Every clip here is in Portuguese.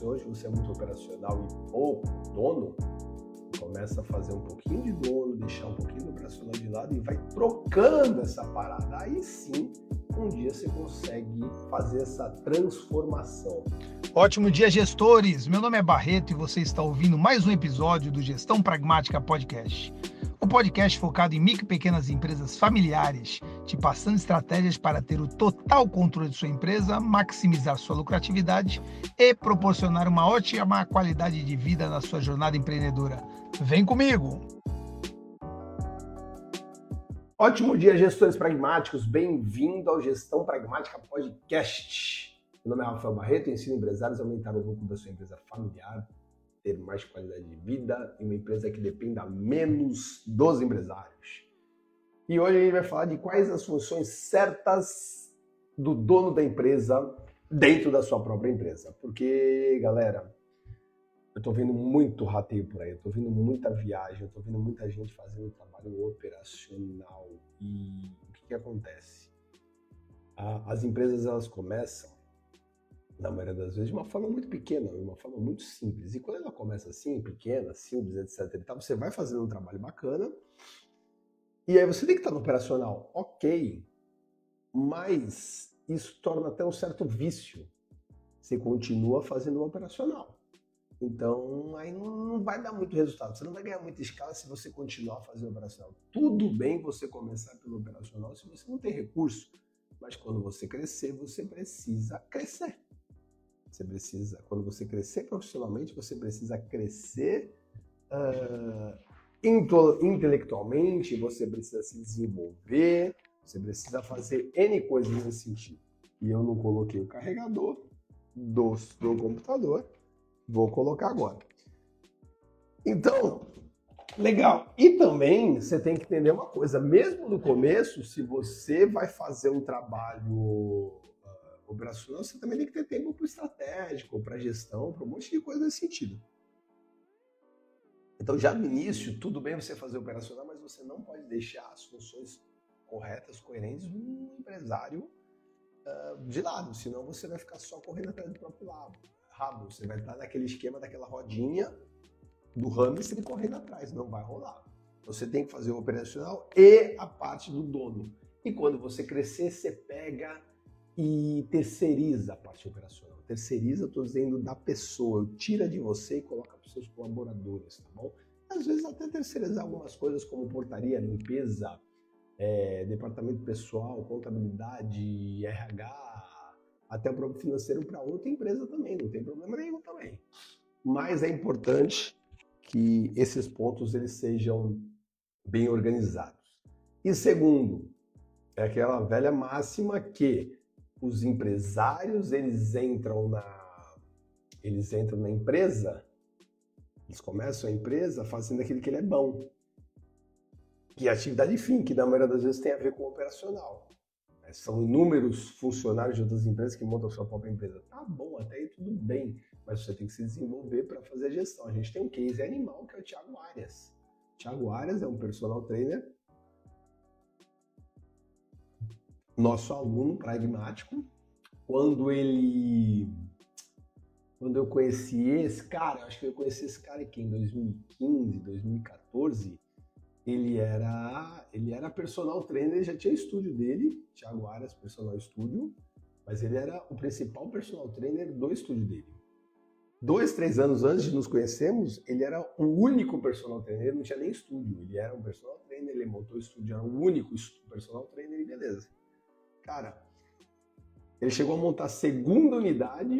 você hoje você é muito operacional e pouco dono, começa a fazer um pouquinho de dono, deixar um pouquinho do operacional de lado e vai trocando essa parada. Aí sim, um dia você consegue fazer essa transformação. Ótimo dia, gestores! Meu nome é Barreto e você está ouvindo mais um episódio do Gestão Pragmática Podcast. Podcast focado em micro e pequenas empresas familiares, te passando estratégias para ter o total controle de sua empresa, maximizar sua lucratividade e proporcionar uma ótima qualidade de vida na sua jornada empreendedora. Vem comigo! Ótimo dia, gestores pragmáticos. Bem-vindo ao Gestão Pragmática Podcast. Meu nome é Rafael Barreto, ensino empresários a aumentar o lucro da sua empresa familiar, ter mais qualidade de vida e uma empresa que dependa menos dos empresários. E hoje a gente vai falar de quais as funções certas do dono da empresa dentro da sua própria empresa. Porque, galera, eu tô vendo muito rateio por aí, eu tô vendo muita viagem, eu tô vendo muita gente fazendo trabalho operacional. E o que, que acontece? As empresas elas começam, na maioria das vezes, de uma forma muito pequena, de uma forma muito simples. E quando ela começa assim, pequena, simples, etc. E você vai fazendo um trabalho bacana, e aí você tem que estar no operacional, ok, mas isso torna até um certo vício. Você continua fazendo o operacional. Então, aí não vai dar muito resultado. Você não vai ganhar muita escala se você continuar fazendo operacional. Tudo bem você começar pelo operacional se você não tem recurso. Mas quando você crescer, você precisa crescer. Você precisa, quando você crescer profissionalmente, você precisa crescer uh, intelectualmente, você precisa se desenvolver, você precisa fazer N coisas nesse sentido. E eu não coloquei o carregador do, do computador Vou colocar agora. Então, legal. E também você tem que entender uma coisa: mesmo no começo, se você vai fazer um trabalho operacional, você também tem que ter tempo para o estratégico, para gestão, para um monte de coisa nesse sentido. Então, já no início, tudo bem você fazer operacional, mas você não pode deixar as funções corretas, coerentes do empresário uh, de lado, senão você vai ficar só correndo atrás do próprio lado rabo. Você vai estar naquele esquema daquela rodinha do hamster correndo atrás. Não vai rolar. Você tem que fazer o operacional e a parte do dono. E quando você crescer, você pega e terceiriza a parte operacional. Terceiriza, estou dizendo da pessoa. Tira de você e coloca para os seus colaboradores, tá bom? Às vezes até terceirizar algumas coisas como portaria, limpeza, é, departamento pessoal, contabilidade, RH, até o próprio financeiro para outra empresa também, não tem problema nenhum também. Mas é importante que esses pontos eles sejam bem organizados. E segundo, é aquela velha máxima que os empresários eles entram na eles entram na empresa, eles começam a empresa fazendo aquilo que ele é bom. É a atividade fim, que na maioria das vezes tem a ver com o operacional. São inúmeros funcionários de outras empresas que montam sua própria empresa. Tá bom, até aí tudo bem, mas você tem que se desenvolver para fazer a gestão. A gente tem um case animal que é o Thiago Arias. O Thiago Arias é um personal trainer, nosso aluno pragmático. Quando ele. Quando eu conheci esse cara, acho que eu conheci esse cara aqui em 2015, 2014 ele era ele era personal trainer, já tinha estúdio dele, Thiago Arias Personal Studio, mas ele era o principal personal trainer do estúdio dele. Dois, três anos antes de nos conhecermos, ele era o único personal trainer, não tinha nem estúdio, ele era um personal trainer, ele montou o estúdio, era o único personal trainer e beleza. Cara, ele chegou a montar a segunda unidade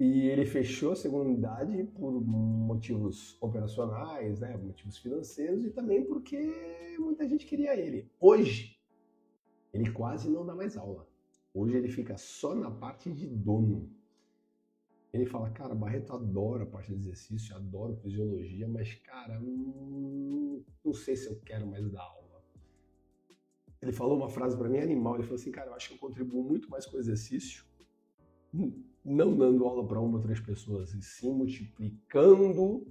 e ele fechou a segunda unidade por motivos operacionais, né, motivos financeiros e também porque muita gente queria ele. Hoje, ele quase não dá mais aula. Hoje ele fica só na parte de dono. Ele fala, cara, Barreto adora a parte de exercício, adoro fisiologia, mas, cara, não, não sei se eu quero mais dar aula. Ele falou uma frase para mim animal, ele falou assim, cara, eu acho que eu contribuo muito mais com o exercício não dando aula para uma ou três pessoas, e sim multiplicando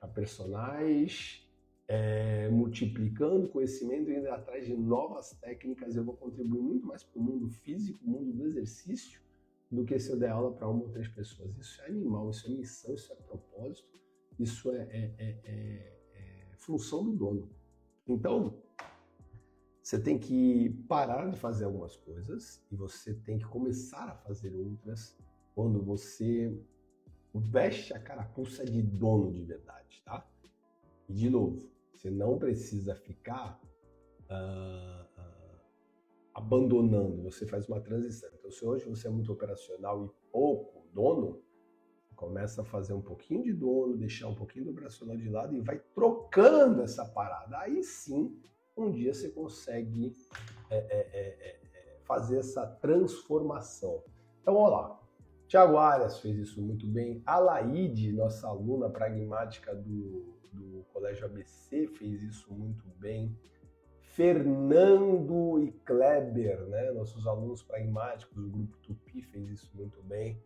a personagens, é, multiplicando conhecimento e indo atrás de novas técnicas. Eu vou contribuir muito mais para o mundo físico, o mundo do exercício, do que se eu der aula para uma ou três pessoas. Isso é animal, isso é missão, isso é propósito, isso é, é, é, é, é função do dono. Então, você tem que parar de fazer algumas coisas e você tem que começar a fazer outras quando você veste a carapuça de dono de verdade, tá? E de novo, você não precisa ficar uh, uh, abandonando, você faz uma transição. Então, se hoje você é muito operacional e pouco dono, começa a fazer um pouquinho de dono, deixar um pouquinho do operacional de lado e vai trocando essa parada. Aí sim, um dia você consegue é, é, é, é fazer essa transformação. Então, olha lá. Tiago Arias fez isso muito bem. A Laide, nossa aluna pragmática do, do Colégio ABC, fez isso muito bem. Fernando e Kleber, né, nossos alunos pragmáticos do grupo Tupi, fez isso muito bem.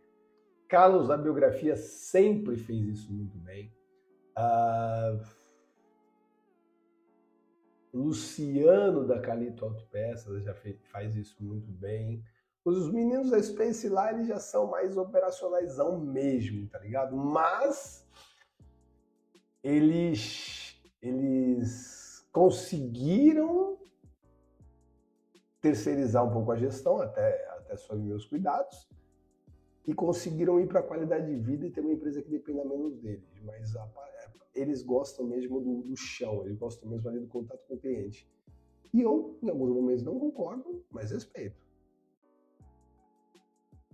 Carlos da biografia sempre fez isso muito bem. Uh, Luciano da Calito Autopeças já faz isso muito bem. Os meninos da Space lá, eles já são mais operacionaisão mesmo, tá ligado? Mas eles, eles conseguiram terceirizar um pouco a gestão, até, até sob meus cuidados, e conseguiram ir para a qualidade de vida e ter uma empresa que dependa menos deles. Mas a, eles gostam mesmo do, do chão, eles gostam mesmo ali do contato com o cliente. E eu, em alguns momentos, não concordo, mas respeito.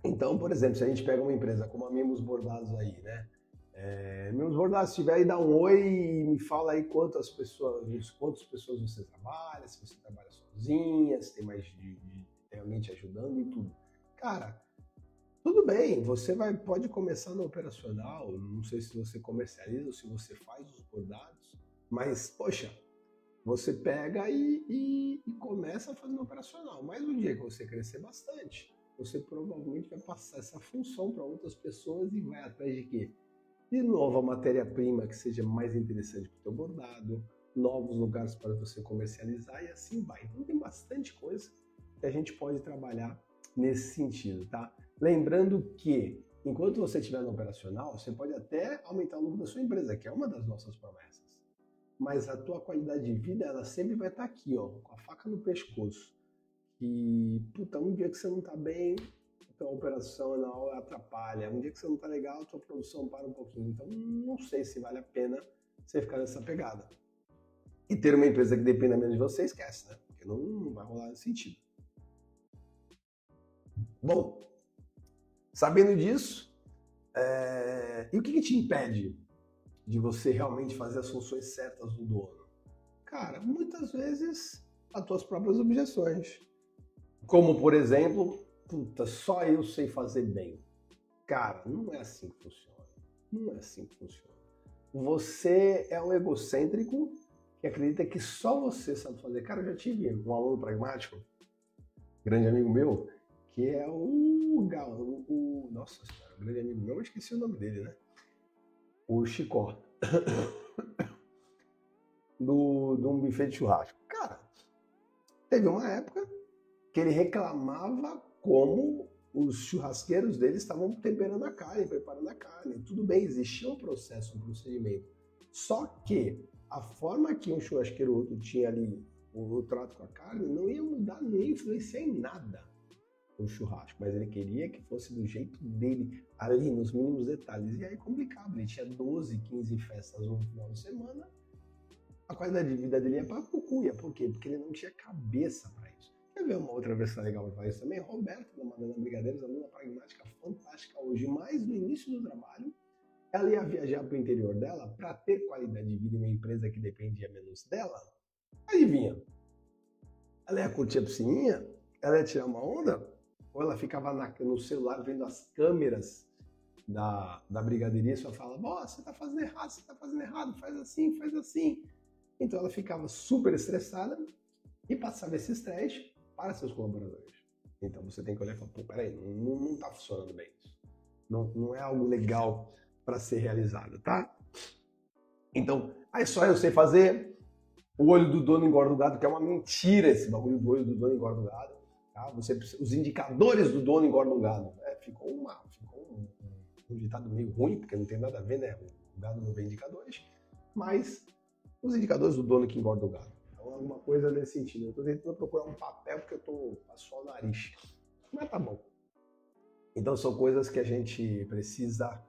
Então, por exemplo, se a gente pega uma empresa como a Mimos Bordados aí, né? É, Mimos Bordados, se tiver aí, dá um oi e me fala aí quantas pessoas, quantas pessoas você trabalha, se você trabalha sozinha, se tem mais de, de realmente ajudando e tudo. Cara, tudo bem, você vai, pode começar no operacional, não sei se você comercializa ou se você faz os bordados, mas, poxa, você pega e, e, e começa a fazer no operacional. Mas um dia que você crescer bastante, você provavelmente vai passar essa função para outras pessoas e vai atrás de quê? De nova matéria-prima que seja mais interessante para o teu bordado, novos lugares para você comercializar e assim vai. Então tem bastante coisa que a gente pode trabalhar nesse sentido, tá? Lembrando que enquanto você estiver no operacional, você pode até aumentar o lucro da sua empresa, que é uma das nossas promessas. Mas a tua qualidade de vida, ela sempre vai estar aqui, ó, com a faca no pescoço que, puta, um dia que você não tá bem, tua operação atrapalha. Um dia que você não tá legal, tua produção para um pouquinho. Então, não sei se vale a pena você ficar nessa pegada. E ter uma empresa que dependa menos de você, esquece, né? Porque não, não vai rolar nesse sentido. Bom, sabendo disso, é... e o que, que te impede de você realmente fazer as funções certas do dono? Cara, muitas vezes as tuas próprias objeções. Como, por exemplo, puta, só eu sei fazer bem. Cara, não é assim que funciona. Não é assim que funciona. Você é um egocêntrico que acredita que só você sabe fazer. Cara, eu já tive um aluno pragmático, grande amigo meu, que é o Gal, o, o nossa grande amigo meu, eu esqueci o nome dele, né? O Chicó. do, do um buffet de churrasco. Cara, teve uma época que ele reclamava como os churrasqueiros dele estavam temperando a carne, preparando a carne. Tudo bem, existia um processo, um procedimento. Só que a forma que um churrasqueiro ou outro tinha ali o, o trato com a carne não ia mudar nem influenciar em nada o churrasco, mas ele queria que fosse do jeito dele, ali nos mínimos detalhes. E aí complicado, ele tinha 12, 15 festas no final de semana, a qualidade de vida dele ia para cucuia. Por quê? Porque ele não tinha cabeça para Quer ver uma outra versão legal para isso também? Roberta da Madonna Brigadeiros, aluna pragmática fantástica hoje, mas no início do trabalho, ela ia viajar para o interior dela para ter qualidade de vida em uma empresa que dependia menos dela. Adivinha? Ela ia curtir a piscininha? Ela ia tirar uma onda? Ou ela ficava na, no celular vendo as câmeras da, da brigadeiria e só fala: você está fazendo errado, você está fazendo errado, faz assim, faz assim. Então ela ficava super estressada e passava esse estresse para seus colaboradores. Então você tem que olhar e falar, pô, peraí, não está funcionando bem isso. Não, não é algo legal para ser realizado, tá? Então, aí só eu sei fazer o olho do dono engorda o gado, que é uma mentira esse bagulho do olho do dono engorda o gado. Tá? Você, os indicadores do dono engordam o gado. É, ficou, uma, ficou um, um, ditado meio ruim, porque não tem nada a ver, né? O gado não vê indicadores, mas os indicadores do dono que engorda o gado. Então, alguma coisa nesse sentido. Eu estou tentando procurar um papel porque eu estou passou o nariz. Mas tá bom. Então, são coisas que a gente precisa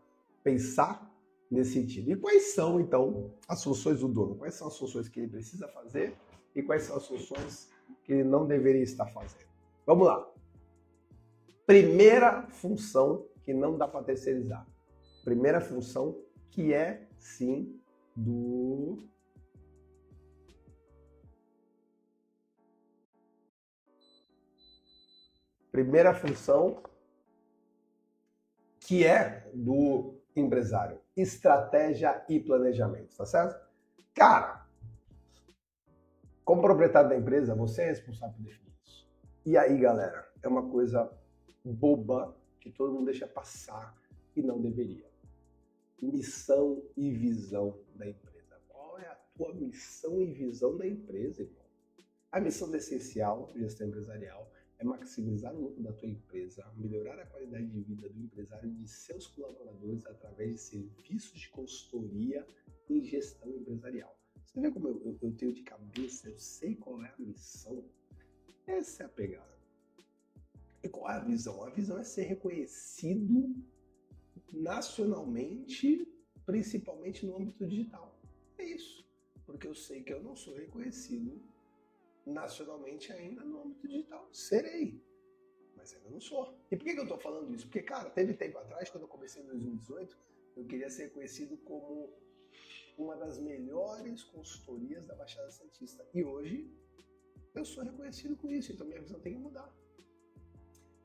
pensar nesse sentido. E quais são, então, as funções do dono? Quais são as funções que ele precisa fazer e quais são as funções que ele não deveria estar fazendo? Vamos lá. Primeira função que não dá para terceirizar. Primeira função que é, sim, do Primeira função que é do empresário, estratégia e planejamento, tá certo? Cara, como proprietário da empresa, você é responsável por definir. E aí, galera, é uma coisa boba que todo mundo deixa passar e não deveria. Missão e visão da empresa. Qual é a tua missão e visão da empresa, irmão? A missão é essencial, gestão empresarial, é maximizar o lucro da tua empresa, melhorar a qualidade de vida do empresário e de seus colaboradores através de serviços de consultoria em gestão empresarial. Você vê como eu, eu, eu tenho de cabeça, eu sei qual é a missão. Essa é a pegada. E qual é a visão? A visão é ser reconhecido nacionalmente, principalmente no âmbito digital. É isso. Porque eu sei que eu não sou reconhecido nacionalmente ainda no âmbito digital. Serei. Mas ainda não sou. E por que, eu estou falando isso? Porque, cara, teve tempo atrás, quando eu comecei em 2018, eu queria ser conhecido como uma das melhores consultorias da Baixada Santista. E hoje eu sou reconhecido com isso, então minha visão tem que mudar.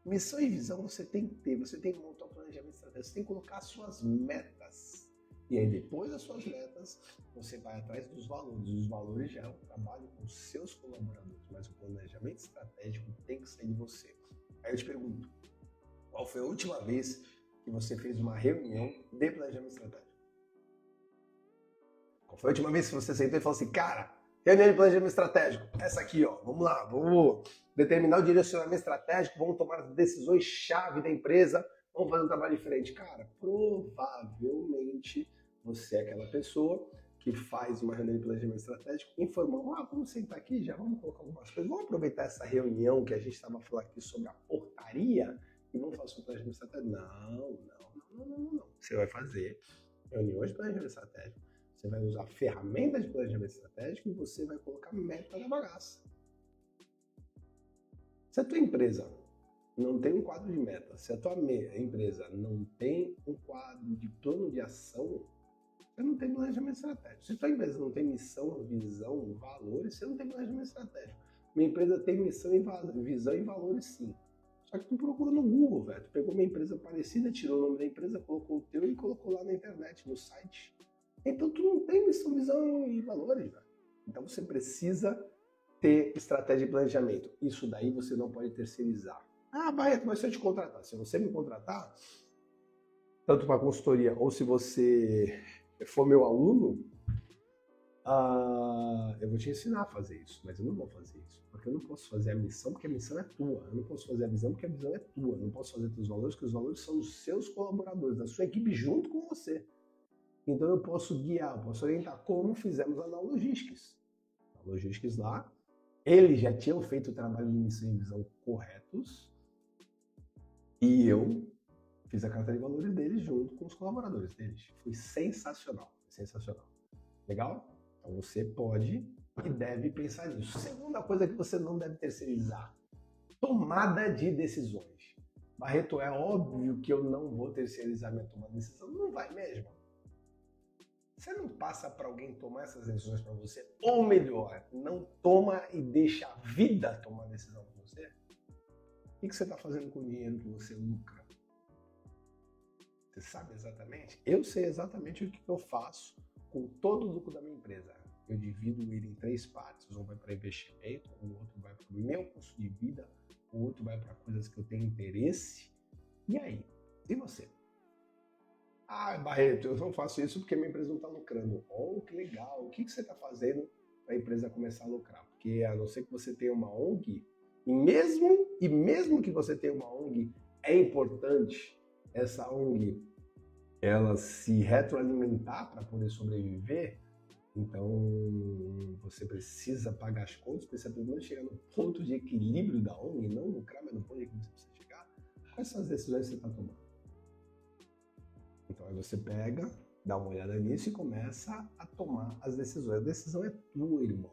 Missão e visão você tem que ter, você tem que montar um planejamento estratégico, você tem que colocar suas metas e aí, depois das suas metas, você vai atrás dos valores. Os valores já é um trabalho com seus colaboradores, mas o planejamento estratégico tem que sair de você. Aí eu te pergunto: qual foi a última vez que você fez uma reunião de planejamento estratégico? Qual foi a última vez que você sentou e falou assim, cara, reunião de planejamento estratégico? Essa aqui, ó, vamos lá, vamos determinar o direcionamento estratégico, vamos tomar as decisões-chave da empresa, vamos fazer um trabalho diferente. Cara, provavelmente você é aquela pessoa que faz uma reunião de planejamento estratégico informando, ah, vamos sentar aqui, já vamos colocar algumas coisas, vamos aproveitar essa reunião que a gente estava falando aqui sobre a portaria e vamos fazer um planejamento estratégico. Não, não, não, não, não. Você vai fazer reuniões de planejamento estratégico, você vai usar ferramentas de planejamento estratégico e você vai colocar meta na bagaça. Se a tua empresa não tem um quadro de meta, se a tua empresa não tem um quadro de plano de ação, você não tem planejamento estratégico. Se sua empresa não tem missão, visão, valores, você não tem planejamento estratégico. Minha empresa tem missão, e visão e valores sim. Só que tu procura no Google, velho. Tu pegou uma empresa parecida, tirou o nome da empresa, colocou o teu e colocou lá na internet, no site. Então tu não tem missão, visão e valores. Então você precisa ter estratégia de planejamento. Isso daí você não pode terceirizar. Ah, Barreto, mas se eu te contratar, se você me contratar, tanto para consultoria ou se você for meu aluno, uh, eu vou te ensinar a fazer isso, mas eu não vou fazer isso. Porque eu não posso fazer a missão, porque a missão é tua. Eu não posso fazer a visão, porque a visão é tua. Eu não posso fazer os valores, porque os valores são dos seus colaboradores, da sua equipe junto com você. Então eu posso guiar, eu posso orientar, como fizemos lá na Logistics. Na Logistics lá, eles já tinham feito o trabalho de missão e visão corretos, e eu Fiz a carta de valores deles junto com os colaboradores deles. Foi sensacional, sensacional. Legal? Então você pode e deve pensar nisso. Segunda coisa que você não deve terceirizar: tomada de decisões. Barreto, é óbvio que eu não vou terceirizar minha tomada de decisão. Não vai mesmo. Você não passa para alguém tomar essas decisões para você, ou melhor, não toma e deixa a vida tomar decisão para você? O que você está fazendo com o dinheiro que você lucra? Você sabe exatamente? Eu sei exatamente o que eu faço com todo o lucro da minha empresa. Eu divido ele em três partes. Um vai para investimento, o outro vai para o meu custo de vida, o outro vai para coisas que eu tenho interesse. E aí? E você? Ah, Barreto, eu não faço isso porque minha empresa não está lucrando. Oh, que legal. O que, que você está fazendo para a empresa começar a lucrar? Porque a não ser que você tenha uma ONG, e mesmo e mesmo que você tenha uma ONG, é importante essa ONG ela se retroalimentar para poder sobreviver. Então, você precisa pagar as contas, precisa primeiro chegar no ponto de equilíbrio da ONG, não lucrar, mas no ponto de que você precisa chegar. Quais são as decisões que você está tomando? Então, aí você pega, dá uma olhada nisso e começa a tomar as decisões. A decisão é tua, irmão.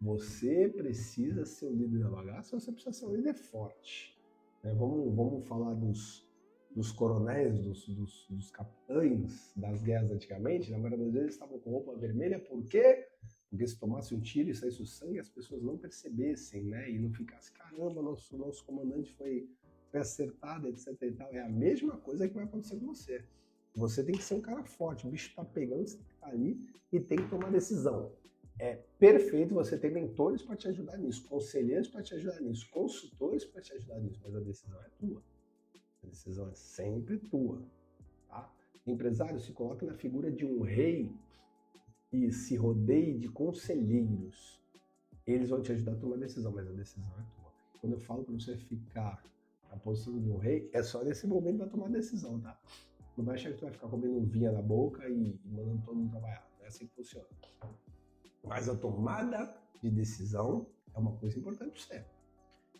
Você precisa ser o líder da bagaça, você precisa ser um líder forte. É, vamos, vamos falar dos, dos coronéis, dos, dos, dos, capitães das guerras antigamente. Na maioria das vezes estavam com roupa vermelha, por quê? Porque se tomasse um tiro e saísse o sangue, as pessoas não percebessem, né? E não ficasse, caramba, nosso, nosso comandante foi, foi acertado, etc e tal. É a mesma coisa que vai acontecer com você. Você tem que ser um cara forte, o bicho tá pegando, você tá ali e tem que tomar decisão. É perfeito você ter mentores para te ajudar nisso, conselheiros para te ajudar nisso, consultores para te ajudar nisso, mas a decisão é tua. A decisão é sempre tua. Tá? Empresário, se coloque na figura de um rei e se rodeie de conselheiros. Eles vão te ajudar a tomar decisão, mas a decisão é tua. Quando eu falo para você ficar na posição de um rei, é só nesse momento para tomar decisão, tá? Não vai achar que tu vai ficar comendo vinha na boca e, mandando todo mundo trabalhar. Não é assim que funciona. Mas a tomada de decisão é uma coisa importante para você.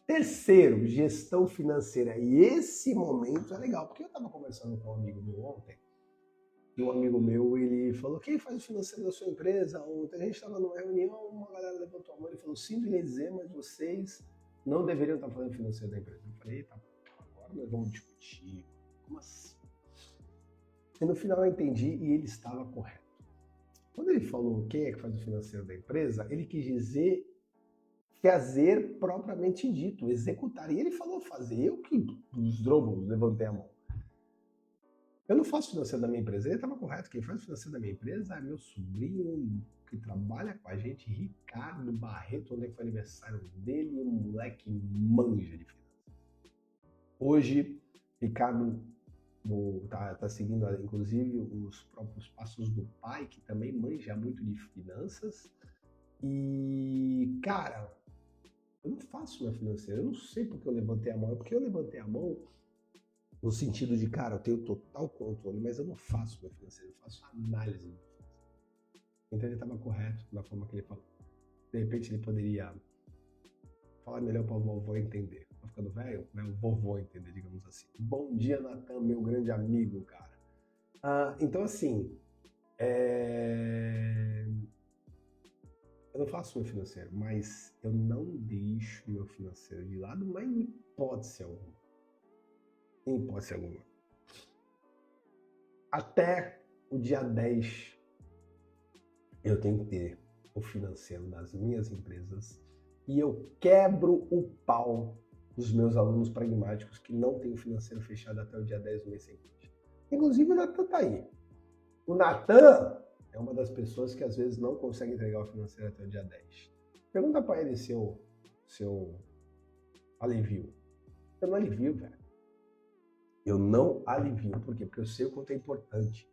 Terceiro, gestão financeira. E esse momento é legal, porque eu estava conversando com um amigo meu ontem, e um amigo meu, ele falou, quem faz o financeiro da sua empresa? Ontem a gente estava numa reunião, uma galera levantou a mão e falou, sinto lhe dizer, mas vocês não deveriam estar fazendo financeiro da empresa. Eu falei, tá, agora nós vamos discutir. Como assim? E no final eu entendi e ele estava correto. Quando ele falou quem é que faz o financeiro da empresa, ele quis dizer fazer propriamente dito, executar. E ele falou fazer. Eu que, os drobos, levantei a mão. Eu não faço financeiro da minha empresa. Ele estava correto. Quem faz o financeiro da minha empresa é meu sobrinho que trabalha com a gente, Ricardo Barreto, onde é foi aniversário dele, um moleque manja de finanças. Hoje, Ricardo tá, tá seguindo, inclusive, os próprios passos do pai, que também manja muito de finanças. E, cara, eu não faço meu financeiro, eu não sei porque eu levantei a mão, é porque eu levantei a mão no sentido de, cara, eu tenho total controle, mas eu não faço meu financeiro, eu faço análise Então ele estava correto na forma que ele falou. De repente ele poderia falar melhor para o vovô entender tá ficando velho, né? O vovô entender, digamos assim. Bom dia, Natan, meu grande amigo, cara. Ah, então, assim, é... eu não faço meu financeiro, mas eu não deixo meu financeiro de lado, mas em hipótese alguma. Em hipótese alguma. Até o dia 10, eu tenho que ter o financeiro das minhas empresas e eu quebro o pau dos meus alunos pragmáticos que não têm o financeiro fechado até o dia 10 do mês seguinte. Inclusive o Natan está aí. O Natan é uma das pessoas que às vezes não consegue entregar o financeiro até o dia 10. Pergunta para ele seu, seu alivio. Eu não alivio, velho. Eu não alivio. Por quê? Porque eu sei o quanto é importante.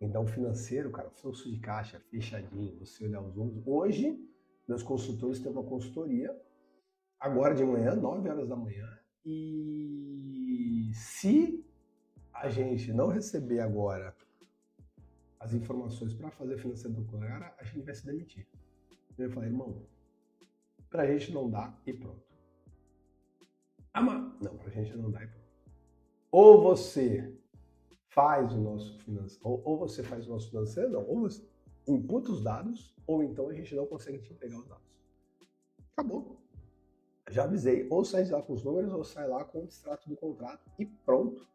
Então, financeiro, cara, fluxo de caixa, fechadinho, você olhar os números. Hoje, meus consultores têm uma consultoria agora de manhã, 9 horas da manhã. E se a gente não receber agora as informações para fazer financiamento do cara, a gente vai se demitir. Eu falei, irmão, pra gente não dá e pronto. Ah, mas... Não, pra gente não dá e pronto. Ou você faz o nosso financeiro, ou, ou você faz o nosso financeiro, não, ou você imputa os dados, ou então a gente não consegue te entregar os dados. Acabou já avisei, ou sai lá com os números, ou sai lá com o extrato do contrato e pronto.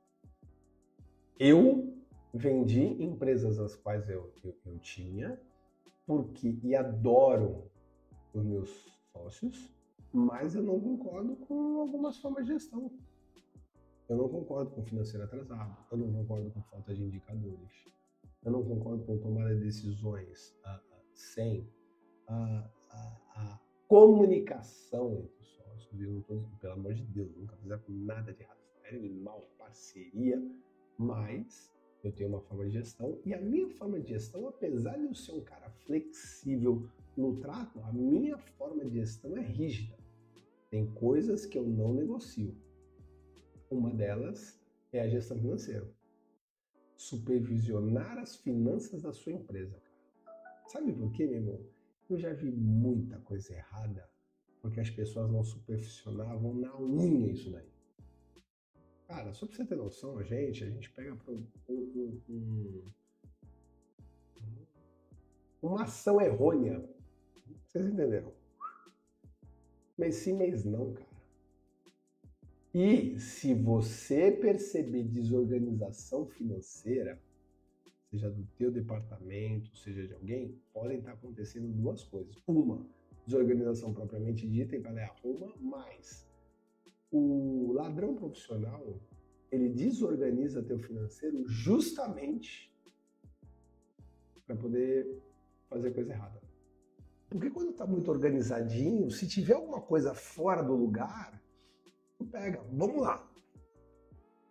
Eu vendi empresas as quais eu, eu, eu tinha, porque e adoro os meus sócios, mas eu não concordo com algumas formas de gestão. Eu não concordo com financeiro atrasado, eu não concordo com falta de indicadores, eu não concordo com tomada de decisões uh, uh, sem a comunicação entre viu? Pelo amor de Deus, nunca fizeram nada de errado. Animal, parceria, mas eu tenho uma forma de gestão e a minha forma de gestão, apesar de eu ser um cara flexível no trato, a minha forma de gestão é rígida. Tem coisas que eu não negocio. Uma delas é a gestão financeira. Supervisionar as finanças da sua empresa. Sabe por quê, meu irmão? Eu já vi muita coisa errada porque as pessoas não supervisionavam na unha isso daí. Cara, só pra você ter noção, a gente, a gente pega um, um, um, uma ação errônea. Vocês entenderam? Mês sim, mês não, cara. E se você perceber desorganização financeira, seja do teu departamento, seja de alguém, podem estar acontecendo duas coisas. Uma, desorganização propriamente dita, então ela arruma, mas o ladrão profissional, ele desorganiza teu financeiro justamente para poder fazer coisa errada. Porque quando está muito organizadinho, se tiver alguma coisa fora do lugar, pega. Vamos lá.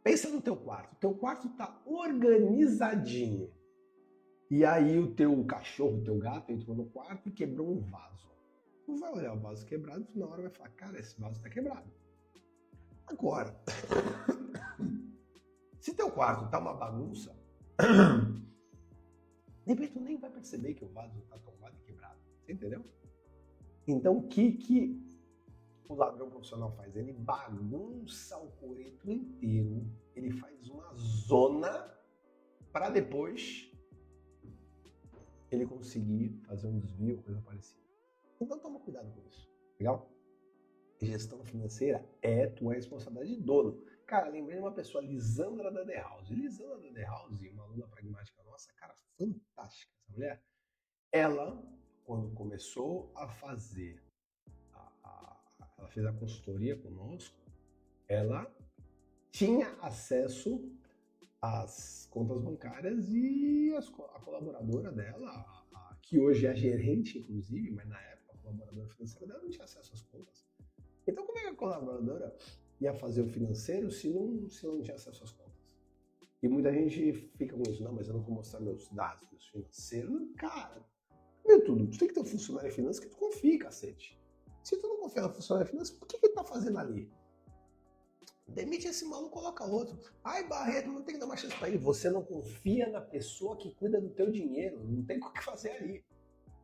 Pensa no teu quarto. Teu quarto está organizadinho. E aí o teu cachorro, o teu gato entrou no quarto e quebrou um vaso. Tu vai olhar o vaso quebrado e na hora vai falar, cara, esse vaso está quebrado. Agora, se teu quarto tá uma bagunça, de repente tu nem vai perceber que o vaso está tombado e quebrado. Você entendeu? Então, o que, que o ladrão profissional faz? Ele bagunça o coreto inteiro, ele faz uma zona para depois ele conseguir fazer um desvio, coisa parecida. Então toma cuidado com isso, legal? Gestão financeira é tua responsabilidade de dono. Cara, lembrei de uma pessoa, Lisandra da The House. Lisandra da The House, uma aluna pragmática nossa, cara, fantástica essa mulher. Ela, quando começou a fazer ela fez a consultoria conosco, ela tinha acesso às contas bancárias e as, a colaboradora dela, a, a, que hoje é gerente, inclusive, mas na época a colaboradora financeira dela não tinha acesso às contas. Então, como é que a colaboradora ia fazer o financeiro se não, se não tinha acesso às contas? E muita gente fica com isso, não, mas eu não vou mostrar meus dados, meus financeiros. Cara, meu tudo, tu tem que ter um funcionário de finanças que tu confie, cacete. Se tu não confia no funcionário financeiro, por que, que ele tá fazendo ali? Demite esse maluco, coloca outro. Ai, Barreto, não tem que dar mais chance para ele. Você não confia na pessoa que cuida do teu dinheiro. Não tem o que fazer ali.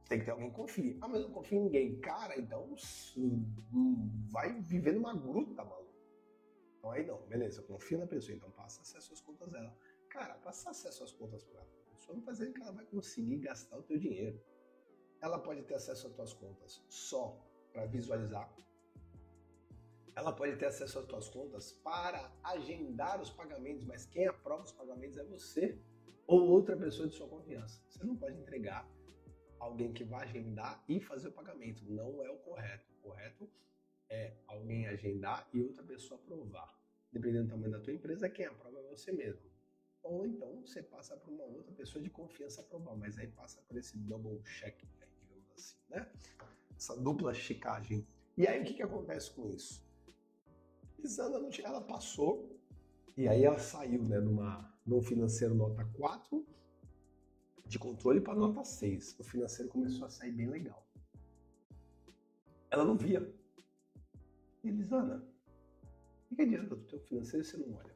Tem que ter alguém que confie. Ah, mas eu não confio em ninguém. Cara, então vai viver numa gruta, maluco. Então aí não, beleza, confia na pessoa, então passa acesso às contas dela. Cara, passar acesso às contas para a pessoa não faz dizer que ela vai conseguir gastar o teu dinheiro. Ela pode ter acesso às tuas contas só para visualizar. Ela pode ter acesso às suas contas para agendar os pagamentos, mas quem aprova os pagamentos é você ou outra pessoa de sua confiança. Você não pode entregar alguém que vai agendar e fazer o pagamento. Não é o correto. O correto é alguém agendar e outra pessoa aprovar. Dependendo do tamanho da tua empresa, quem aprova é você mesmo. Ou então você passa para uma outra pessoa de confiança aprovar, mas aí passa por esse double check, né, digamos assim, né? essa dupla checagem. E aí o que, que acontece com isso? Lisandra não tinha, ela passou e aí ela saiu né, numa, num financeiro nota 4 de controle para nota 6. O financeiro começou a sair bem legal. Ela não via. E Lisandra, o que adianta do teu financeiro você não olha?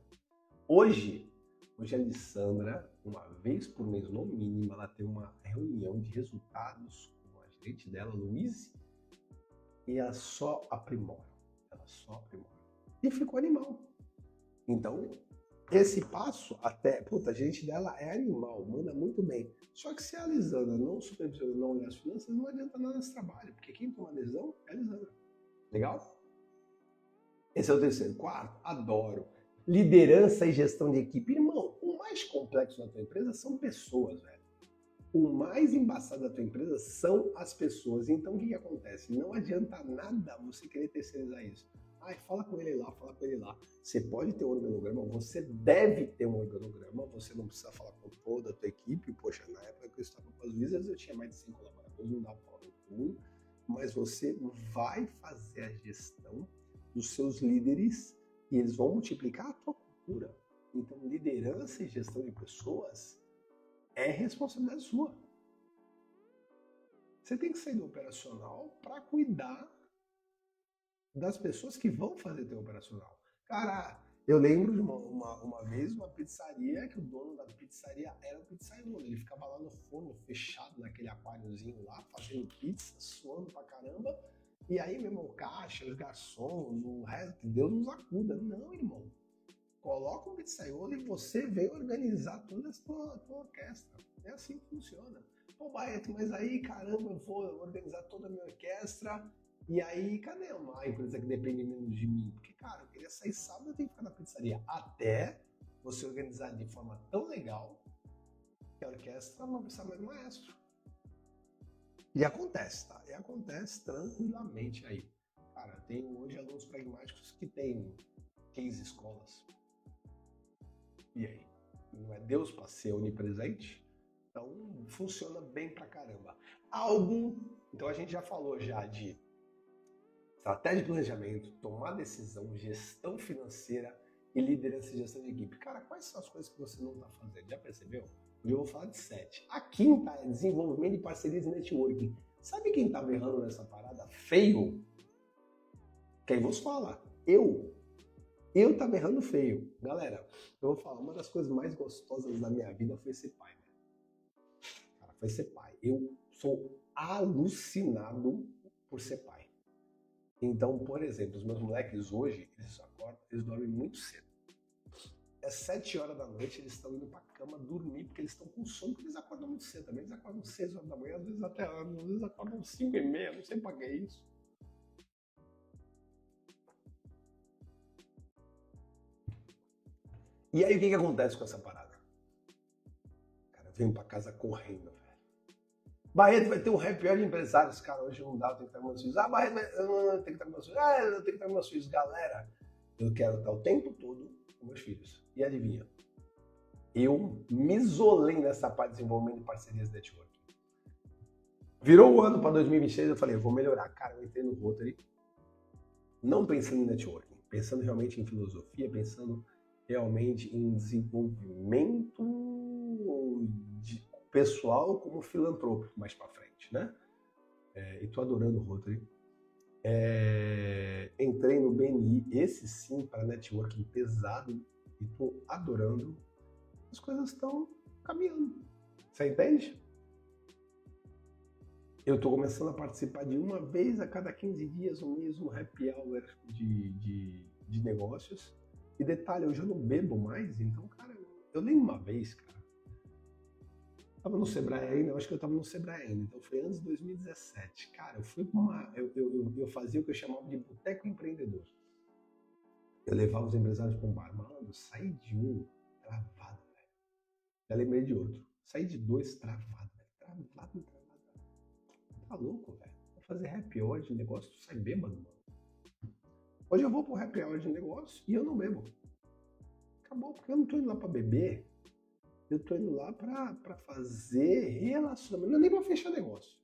Hoje, hoje a Lissandra, uma vez por mês no mínimo, ela tem uma reunião de resultados gerente dela, Luiz, e ela só aprimora. Ela só aprimora. E ficou animal. Então, esse passo até, puta, a gente dela é animal, manda muito bem. Só que se a Lisandra não supervisiona, não olhar as finanças, não adianta nada nesse trabalho, porque quem toma lesão é a Lisandra. Legal? Esse é o terceiro. Quarto, adoro. Liderança e gestão de equipe. Irmão, o mais complexo da tua empresa são pessoas, velho o mais embaçado da tua empresa são as pessoas. Então o que, que acontece? Não adianta nada você querer terceirizar isso. Ai, fala com ele lá, fala com ele lá. Você pode ter um organograma, você deve ter um organograma, você não precisa falar com toda a tua equipe. Poxa, na época que eu estava com as Wizards, eu tinha mais de 100 colaboradores, não dá para todo mas você vai fazer a gestão dos seus líderes e eles vão multiplicar a tua cultura. Então, liderança e gestão de pessoas é responsabilidade sua. Você tem que sair do operacional para cuidar das pessoas que vão fazer teu operacional. Cara, eu lembro de uma, uma, uma, vez uma pizzaria que o dono da pizzaria era o pizzaiolo. Ele ficava lá no forno, fechado naquele aquáriozinho lá, fazendo pizza, suando pra caramba. E aí, meu irmão, caixa, os garçons, o resto, Deus nos acuda. Não, irmão. Coloca um pizzaiolo e você vem organizar toda a tua, tua orquestra. É assim que funciona. Pô, Baeto, mas aí, caramba, eu vou organizar toda a minha orquestra e aí, cadê uma empresa que depende menos de mim? Porque, cara, eu queria sair sábado, eu tenho que ficar na pizzaria. Até você organizar de forma tão legal que a orquestra não precisa mais do maestro. E acontece, tá? E acontece tranquilamente aí. Cara, eu tenho hoje alunos pragmáticos que têm 15 escolas. E aí? Não é Deus para ser onipresente? Então, funciona bem pra caramba. Algo, então a gente já falou já de estratégia de planejamento, tomar decisão, gestão financeira e liderança e gestão de equipe. Cara, quais são as coisas que você não está fazendo? Já percebeu? Hoje eu vou falar de sete. A quinta é desenvolvimento de parcerias e networking. Sabe quem estava errando nessa parada? Feio. Quem vos fala? Eu. Eu estava errando feio. Galera, eu vou falar, uma das coisas mais gostosas da minha vida foi ser pai. Né? Cara, foi ser pai. Eu sou alucinado por ser pai. Então, por exemplo, os meus moleques hoje, eles acordam, eles dormem muito cedo. É sete horas da noite, eles estão indo pra cama dormir, porque eles estão com sono, porque eles acordam muito cedo também. Eles acordam seis horas da manhã, às vezes até às vezes acordam cinco e meia, não sei pra que é isso. E aí o que, que acontece com essa parada? Cara vem pra casa correndo, Barreto vai ter um happy hour de empresários. Cara, hoje não dá, eu tenho que estar com meus filhos. Ah, Barreto vai... eu tenho que estar com meus filhos. Ah, eu tenho que estar com meus filhos. Galera, eu quero estar o tempo todo com meus filhos. E adivinha? Eu me isolei nessa parte de desenvolvimento de parcerias de network. Virou o ano para 2026, eu falei, eu vou melhorar. Cara, eu entrei no Rotary, não pensando em networking, pensando realmente em filosofia, pensando realmente em desenvolvimento de pessoal como filantrópico mais para frente, né? É, e tô adorando o Rotary. É, entrei no BNI, esse sim para networking pesado e tô adorando. As coisas estão caminhando. Você entende? Eu estou começando a participar de uma vez a cada 15 dias, um mês, um happy hour de, de, de negócios. E detalhe, eu já não bebo mais, então, cara, eu nem uma vez, cara. Tava no Sebrae ainda, eu acho que eu tava no Sebrae ainda, então foi antes de 2017. Cara, eu fui pra uma. Eu, eu, eu fazia o que eu chamava de boteco empreendedor. Eu levava os empresários para um bar. Mano, saí de um travado, velho. Já lembrei de outro. Saí de dois travado, velho. Travado, travado. Tá louco, velho. Vou fazer happy hour de negócio, tu sai bêbado, mano. Hoje eu vou pro happy hour de negócio e eu não bebo. Acabou, porque eu não tô indo lá pra beber eu estou indo lá para fazer relacionamento, não é nem para fechar negócio,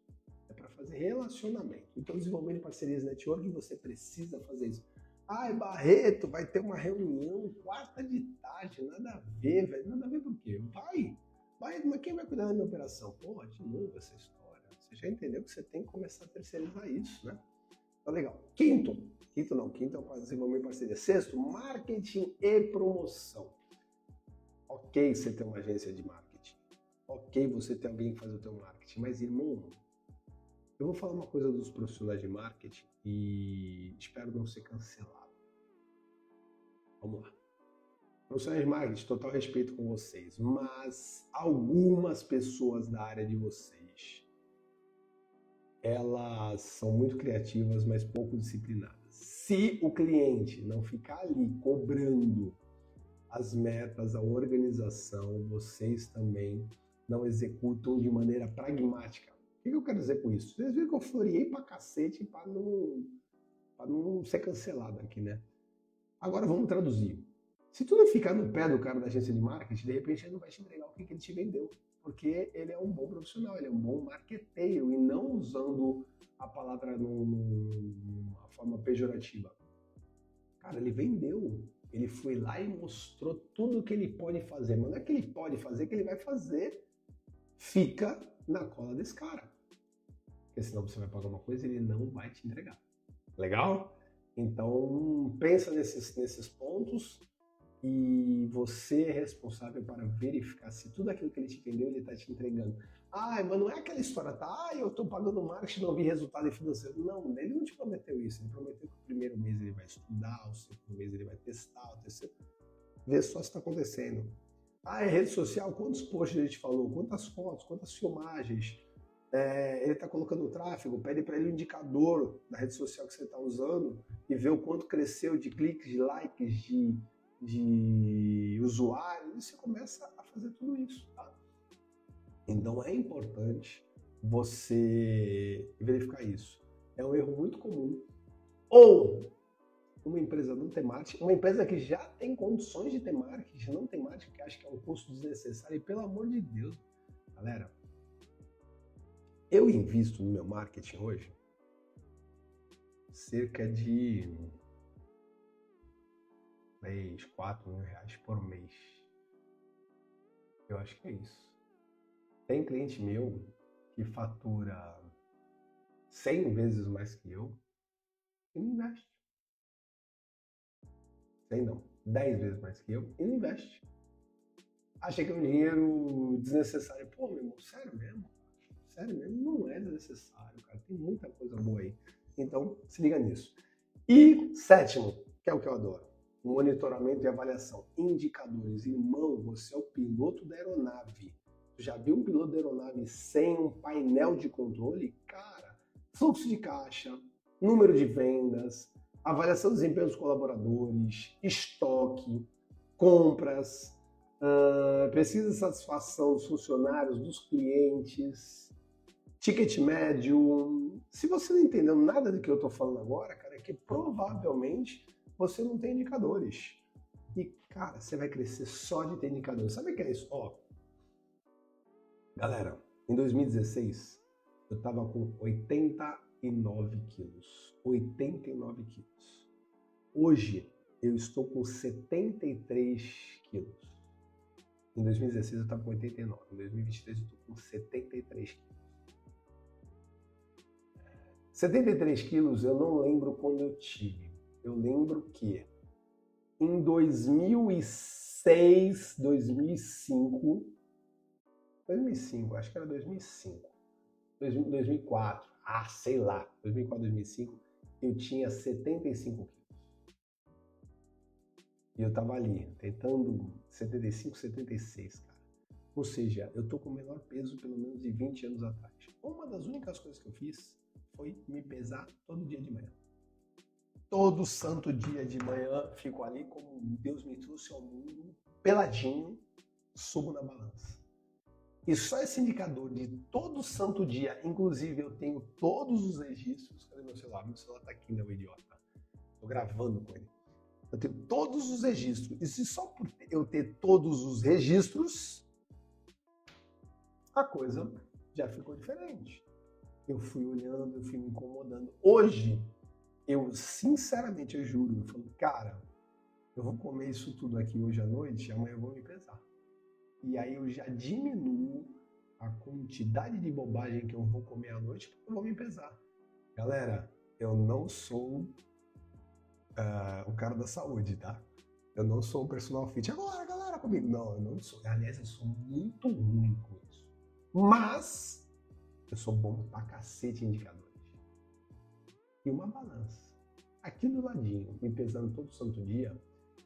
é para fazer relacionamento. Então, desenvolvimento de parcerias network, você precisa fazer isso. Ai, Barreto, vai ter uma reunião quarta de tarde, nada a ver, velho, nada a ver por quê? Vai, vai, mas quem vai cuidar da minha operação? Pô, de novo essa história. Você já entendeu que você tem que começar a terceirizar isso, né? Tá legal. Quinto, quinto não, quinto é o desenvolvimento de parceria. Sexto, marketing e promoção. Ok você ter uma agência de marketing. Ok você ter alguém que faz o teu marketing. Mas, irmão, eu vou falar uma coisa dos profissionais de marketing e espero não ser cancelado. Vamos lá. Profissionais de marketing, total respeito com vocês, mas algumas pessoas da área de vocês, elas são muito criativas, mas pouco disciplinadas. Se o cliente não ficar ali cobrando as metas, a organização, vocês também não executam de maneira pragmática. O que eu quero dizer com isso? Vocês viram que eu floreei pra cacete para não, pra não ser cancelado aqui, né? Agora vamos traduzir. Se tu não ficar no pé do cara da agência de marketing, de repente ele não vai te entregar o que ele te vendeu. Porque ele é um bom profissional, ele é um bom marqueteiro e não usando a palavra numa forma pejorativa. Cara, ele vendeu ele foi lá e mostrou tudo o que ele pode fazer. Mas não é que ele pode fazer, que ele vai fazer. Fica na cola desse cara. Porque senão você vai pagar uma coisa e ele não vai te entregar. Legal? Então, pensa nesses, nesses pontos e você é responsável para verificar se tudo aquilo que ele te entendeu, ele está te entregando. Ah, mas não é aquela história, tá? Ah, eu estou pagando marketing e não vi resultado financeiro. Não, ele não te prometeu isso. Ele prometeu que o primeiro mês ele vai estudar, o segundo mês ele vai testar, o terceiro. Vê só se está acontecendo. Ah, é rede social, quantos posts ele te falou? Quantas fotos, quantas filmagens? é, ele está colocando tráfego, pede para ele o indicador da rede social que você está usando e ver o quanto cresceu de cliques, de likes, de, de usuários, e você começa a fazer tudo isso. Então é importante você verificar isso. É um erro muito comum. Ou uma empresa não tem marketing, uma empresa que já tem condições de ter marketing, não tem marketing, que acha que é um custo desnecessário, e pelo amor de Deus, galera, eu invisto no meu marketing hoje cerca de 3, 4 mil reais por mês. Eu acho que é isso. Tem cliente meu que fatura 100 vezes mais que eu e não investe. 100 não, 10 vezes mais que eu e não investe. Acha que é um dinheiro desnecessário. Pô, meu irmão, sério mesmo? sério mesmo, não é necessário, cara. Tem muita coisa boa aí. Então, se liga nisso. E sétimo, que é o que eu adoro, monitoramento e avaliação. Indicadores. Irmão, você é o piloto da aeronave. Já viu um piloto da aeronave sem um painel de controle? Cara, fluxo de caixa, número de vendas, avaliação do desempenho dos colaboradores, estoque, compras, uh, pesquisa de satisfação dos funcionários, dos clientes, ticket médio. Se você não entendeu nada do que eu estou falando agora, cara, é que provavelmente você não tem indicadores. E, cara, você vai crescer só de ter indicadores. Sabe o que é isso? Ó, galera, em 2016, eu estava com 89 quilos. 89 quilos. Hoje, eu estou com 73 quilos. Em 2016 eu estava com 89. Em 2023 eu estou com 73 quilos. 73 quilos eu não lembro quando eu tive. Eu lembro que em 2006, 2005, 2005, acho que era 2005, 2004, ah, sei lá, 2004, 2005, eu tinha 75 quilos. E eu tava ali, tentando 75, 76, cara. Ou seja, eu tô com o menor peso pelo menos de 20 anos atrás. Uma das únicas coisas que eu fiz foi me pesar todo dia de manhã. Todo santo dia de manhã fico ali como Deus me trouxe ao mundo, peladinho, subo na balança. E só esse indicador de todo santo dia, inclusive eu tenho todos os registros. Cadê meu celular? Meu celular tá aqui, meu idiota. Tô gravando com ele. Eu tenho todos os registros. E se só por eu ter todos os registros, a coisa já ficou diferente eu fui olhando, eu fui me incomodando. Hoje, eu sinceramente, eu juro, eu falo, cara, eu vou comer isso tudo aqui hoje à noite, amanhã eu vou me pesar. E aí eu já diminuo a quantidade de bobagem que eu vou comer à noite porque eu vou me pesar. Galera, eu não sou uh, o cara da saúde, tá? Eu não sou o personal fit. Agora, galera, comigo. Não, eu não sou. Aliás, eu sou muito ruim com isso. Mas eu sou bom pra cacete em indicadores. E uma balança. Aqui do ladinho, me pesando todo santo dia,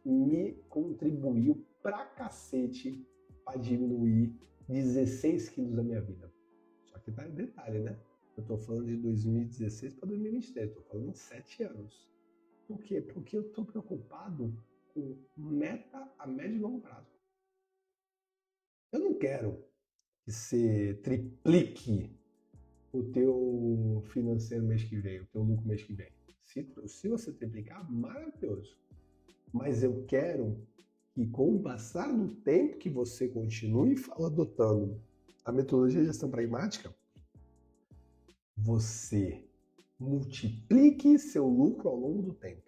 me contribuiu pra cacete para diminuir 16 quilos da minha vida. Só que tá detalhe, né? Eu tô falando de 2016 para 2023, tô falando de 7 anos. Por quê? Porque eu tô preocupado com meta a médio e longo prazo. Eu não quero que você triplique o teu financeiro mês que vem, o teu lucro mês que vem. Se, se você triplicar, maravilhoso. Mas eu quero que com o passar do tempo que você continue adotando a metodologia de gestão pragmática, você multiplique seu lucro ao longo do tempo.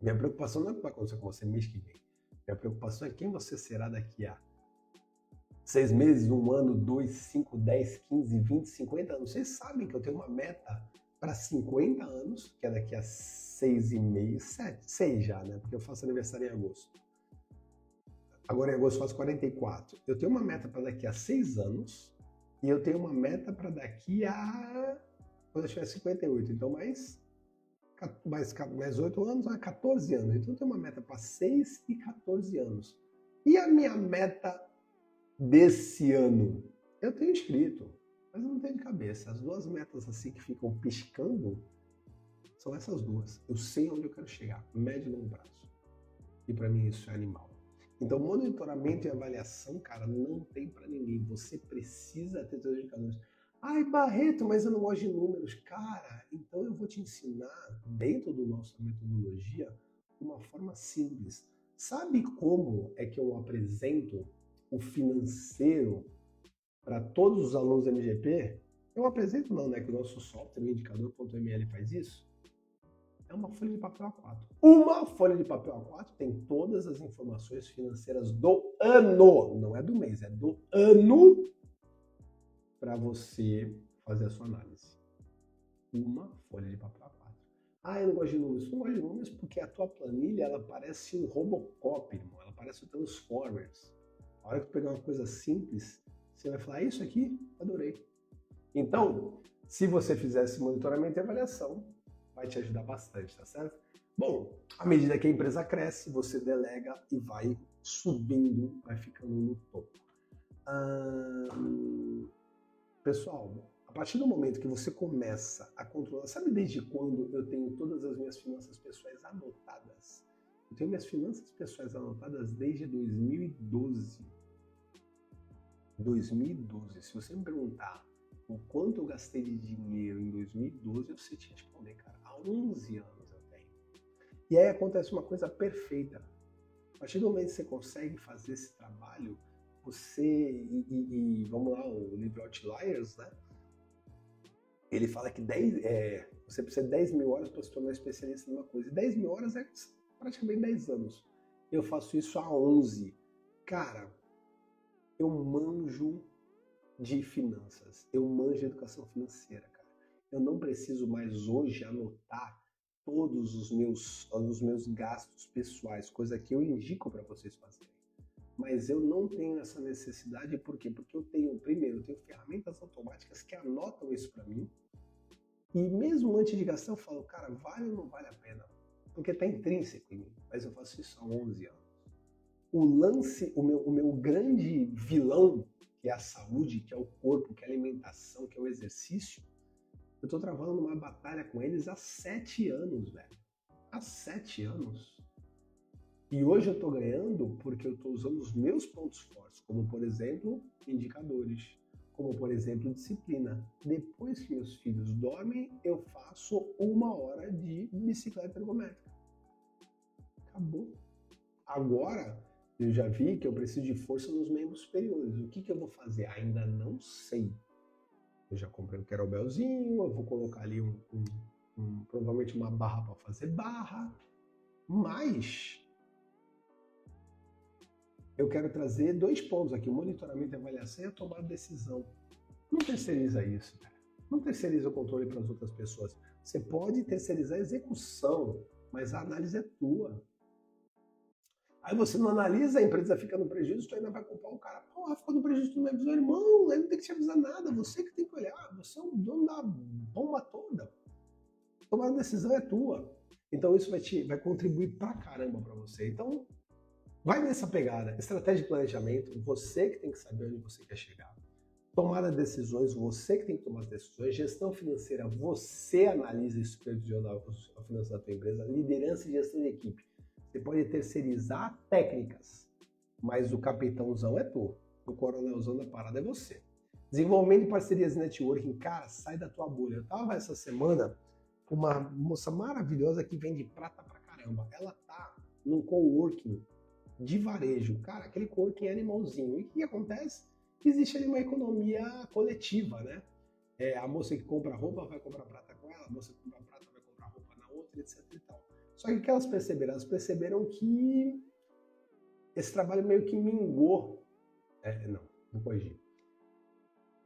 Minha preocupação não é o que vai acontecer com você mês que vem. Minha preocupação é quem você será daqui a seis meses, um ano, dois, cinco, dez, quinze, vinte, cinquenta anos. Vocês sabem que eu tenho uma meta para 50 anos, que é daqui a seis e meio, sete, seis já, né? Porque eu faço aniversário em agosto. Agora em agosto faço 44. Eu tenho uma meta para daqui a seis anos e eu tenho uma meta para daqui a quando eu tiver 58. Então mais mais, mais 8 anos, 14 anos. Então eu tenho uma meta para 6 e 14 anos. E a minha meta desse ano? Eu tenho escrito, mas eu não tenho de cabeça. As duas metas assim que ficam piscando são essas duas. Eu sei onde eu quero chegar, médio e longo prazo. E para mim isso é animal. Então, monitoramento e avaliação, cara, não tem para ninguém. Você precisa ter seus indicadores. Ai, Barreto, mas eu não gosto de números. Cara, então eu vou te ensinar, dentro da nossa metodologia, uma forma simples. Sabe como é que eu apresento o financeiro para todos os alunos do MGP? Eu apresento não, né? Que o nosso software, o indicador.ml, faz isso é uma folha de papel A4. Uma folha de papel A4 tem todas as informações financeiras do ano, não é do mês, é do ano para você fazer a sua análise. Uma folha de papel A4. Ah, eu não gosto de números. Não gosto de números porque a tua planilha ela parece um Robocop, irmão. Ela parece o Transformers. A hora que tu pegar uma coisa simples, você vai falar, é isso aqui? Adorei. Então, se você fizesse monitoramento e avaliação, vai te ajudar bastante, tá certo? Bom, à medida que a empresa cresce, você delega e vai subindo, vai ficando no topo. Hum, pessoal, a partir do momento que você começa a controlar, sabe desde quando eu tenho todas as minhas finanças pessoais anotadas? Eu tenho minhas finanças pessoais anotadas desde 2012. 2012. Se você me perguntar o quanto eu gastei de dinheiro em 2012, eu sei te responder, cara. 11 anos eu tenho. E aí acontece uma coisa perfeita. A partir do momento que você consegue fazer esse trabalho, você. E, e, e vamos lá, o livro Outliers, né? Ele fala que 10, é, você precisa de 10 mil horas para se tornar especialista numa coisa. E 10 mil horas é praticamente 10 anos. Eu faço isso há 11. Cara, eu manjo de finanças, eu manjo de educação financeira, eu não preciso mais hoje anotar todos os meus, os meus gastos pessoais, coisa que eu indico para vocês fazerem. Mas eu não tenho essa necessidade, por quê? Porque eu tenho, primeiro, eu tenho ferramentas automáticas que anotam isso para mim. E mesmo antes de gastar, eu falo, cara, vale ou não vale a pena? Porque está intrínseco em mim, mas eu faço isso há 11 anos. O lance, o meu, o meu grande vilão, que é a saúde, que é o corpo, que é a alimentação, que é o exercício, eu tô travando uma batalha com eles há sete anos, velho. Há sete anos. E hoje eu tô ganhando porque eu tô usando os meus pontos fortes, como por exemplo, indicadores, como por exemplo, disciplina. Depois que meus filhos dormem, eu faço uma hora de bicicleta ergométrica. Acabou. Agora, eu já vi que eu preciso de força nos membros superiores. O que, que eu vou fazer? Ainda não sei. Eu já comprei um kettlebellzinho, eu vou colocar ali um, um, um provavelmente uma barra para fazer barra, mas eu quero trazer dois pontos aqui: o monitoramento e avaliação e a tomada de decisão. Não terceiriza isso, cara. Não terceiriza o controle para as outras pessoas. Você pode terceirizar a execução, mas a análise é tua. Aí você não analisa, a empresa fica no prejuízo, tu ainda vai culpar o cara. Porra, ficou no prejuízo, tu não me avisou, irmão, ele não tem que te avisar nada, você que tem que olhar, você é o dono da bomba toda. Tomar a decisão é tua. Então isso vai, te, vai contribuir pra caramba pra você. Então, vai nessa pegada. Estratégia de planejamento, você que tem que saber onde você quer chegar. Tomada de decisões, você que tem que tomar as decisões. Gestão financeira, você analisa e supervisiona a finança da tua empresa. Liderança e gestão de equipe você pode terceirizar técnicas, mas o capitãozão é tu. O coronelzão da parada é você. Desenvolvimento de parcerias e networking, cara, sai da tua bolha. Eu tava essa semana com uma moça maravilhosa que vende prata pra caramba. Ela tá num coworking de varejo. Cara, aquele coworking é animalzinho. E o que acontece? Existe ali uma economia coletiva, né? É, a moça que compra roupa vai comprar prata com ela, a moça que compra prata vai comprar roupa na outra, etc e tal. Só que o que elas perceberam? Elas perceberam que esse trabalho meio que mingou. É, não, não corrigi.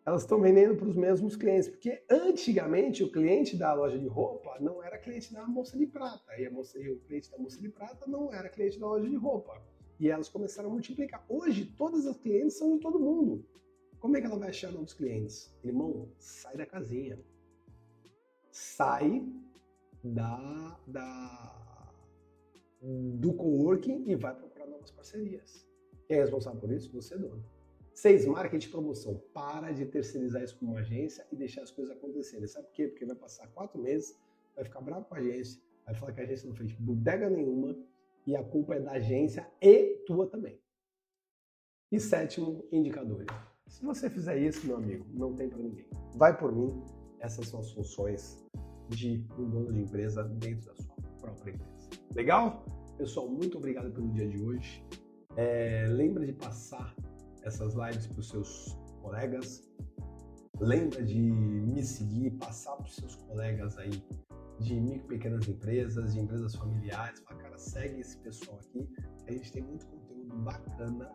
elas estão vendendo para os mesmos clientes. Porque antigamente o cliente da loja de roupa não era cliente da moça de prata. E, moça, e o cliente da moça de prata não era cliente da loja de roupa. E elas começaram a multiplicar. Hoje, todas as clientes são de todo mundo. Como é que ela vai achar novos clientes? Irmão, sai da casinha. Sai da, da do coworking e vai procurar novas parcerias. Quem é responsável por isso? Você, dono. Seis, marketing promoção. Para de terceirizar isso com uma agência e deixar as coisas acontecerem. Sabe por quê? Porque vai passar quatro meses, vai ficar bravo com a agência, vai falar que a agência não fez bodega nenhuma e a culpa é da agência e tua também. E sétimo, indicadores. Se você fizer isso, meu amigo, não tem para ninguém. Vai por mim, essas são as funções de um dono de empresa dentro da sua própria empresa. Legal? Pessoal, muito obrigado pelo dia de hoje. É, lembra de passar essas lives para os seus colegas. Lembra de me seguir, passar para os seus colegas aí de micro pequenas empresas, de empresas familiares. Fala, cara, segue esse pessoal aqui. A gente tem muito conteúdo bacana,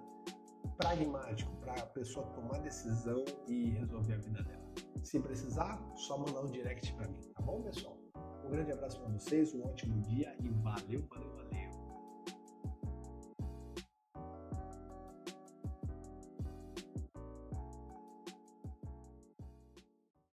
pragmático, para a pessoa tomar decisão e resolver a vida dela. Se precisar, só mandar um direct para mim, tá bom, pessoal? Um grande abraço para vocês, um ótimo dia e valeu, valeu, valeu.